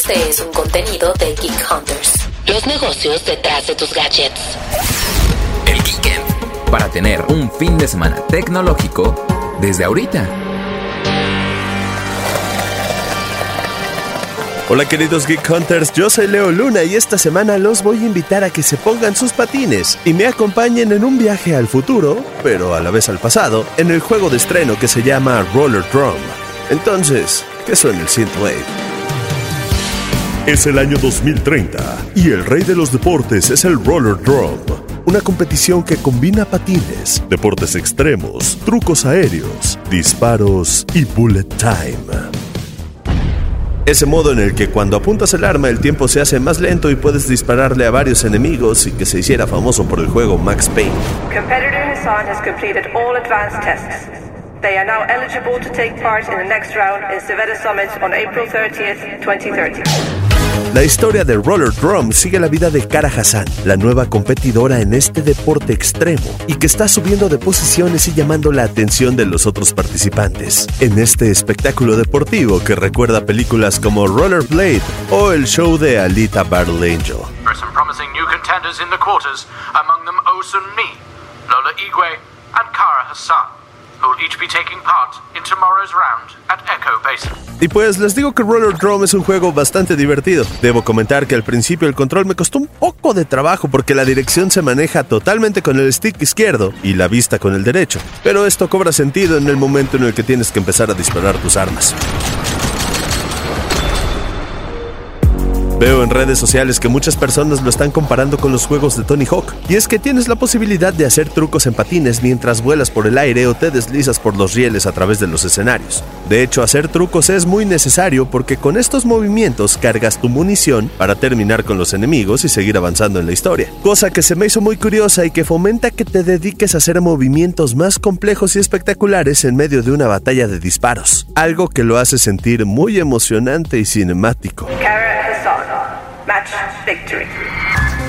Este es un contenido de Geek Hunters. Los negocios detrás de tus gadgets. El Geekend. Para tener un fin de semana tecnológico desde ahorita. Hola queridos Geek Hunters, yo soy Leo Luna y esta semana los voy a invitar a que se pongan sus patines y me acompañen en un viaje al futuro, pero a la vez al pasado, en el juego de estreno que se llama Roller Drum. Entonces, ¿qué suena el Synthwave? Es el año 2030 y el rey de los deportes es el Roller Drum, una competición que combina patines, deportes extremos, trucos aéreos, disparos y bullet time. Ese modo en el que cuando apuntas el arma el tiempo se hace más lento y puedes dispararle a varios enemigos y que se hiciera famoso por el juego Max Payne. Competitor Hassan has completed all advanced tests. They are now eligible to take part in the next round in Civetta Summit on April 30th, 2030. La historia de Roller Drum sigue la vida de Kara Hassan, la nueva competidora en este deporte extremo y que está subiendo de posiciones y llamando la atención de los otros participantes. En este espectáculo deportivo que recuerda películas como Rollerblade o el show de Alita Battle Angel. And Kara Hassan, who will each be taking part in tomorrow's round at Echo Basin. Y pues les digo que Roller Drum es un juego bastante divertido. Debo comentar que al principio el control me costó un poco de trabajo porque la dirección se maneja totalmente con el stick izquierdo y la vista con el derecho. Pero esto cobra sentido en el momento en el que tienes que empezar a disparar tus armas. Veo en redes sociales que muchas personas lo están comparando con los juegos de Tony Hawk, y es que tienes la posibilidad de hacer trucos en patines mientras vuelas por el aire o te deslizas por los rieles a través de los escenarios. De hecho, hacer trucos es muy necesario porque con estos movimientos cargas tu munición para terminar con los enemigos y seguir avanzando en la historia. Cosa que se me hizo muy curiosa y que fomenta que te dediques a hacer movimientos más complejos y espectaculares en medio de una batalla de disparos. Algo que lo hace sentir muy emocionante y cinemático.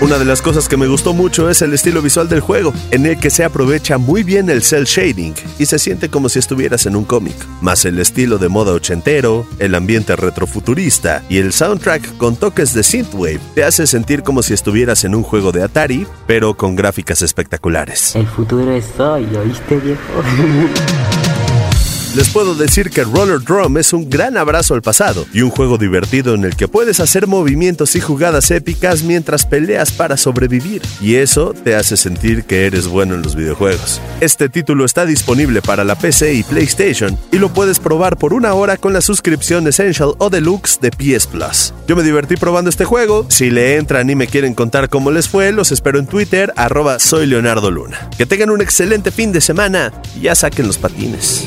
Una de las cosas que me gustó mucho es el estilo visual del juego, en el que se aprovecha muy bien el cel shading y se siente como si estuvieras en un cómic, más el estilo de moda ochentero, el ambiente retrofuturista y el soundtrack con toques de synthwave te hace sentir como si estuvieras en un juego de Atari, pero con gráficas espectaculares. El futuro es hoy, ¿oíste viejo? Les puedo decir que Roller Drum es un gran abrazo al pasado y un juego divertido en el que puedes hacer movimientos y jugadas épicas mientras peleas para sobrevivir, y eso te hace sentir que eres bueno en los videojuegos. Este título está disponible para la PC y PlayStation y lo puedes probar por una hora con la suscripción Essential o Deluxe de PS Plus. Yo me divertí probando este juego, si le entran y me quieren contar cómo les fue, los espero en Twitter, arroba soy Leonardo Luna. Que tengan un excelente fin de semana y ya saquen los patines.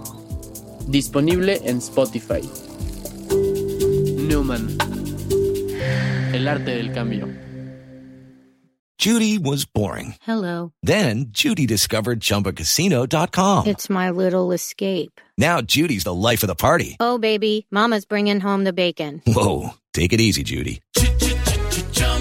Disponible en Spotify. Newman. El arte del cambio. Judy was boring. Hello. Then Judy discovered ChumbaCasino.com. It's my little escape. Now Judy's the life of the party. Oh, baby, Mama's bringing home the bacon. Whoa, take it easy, Judy.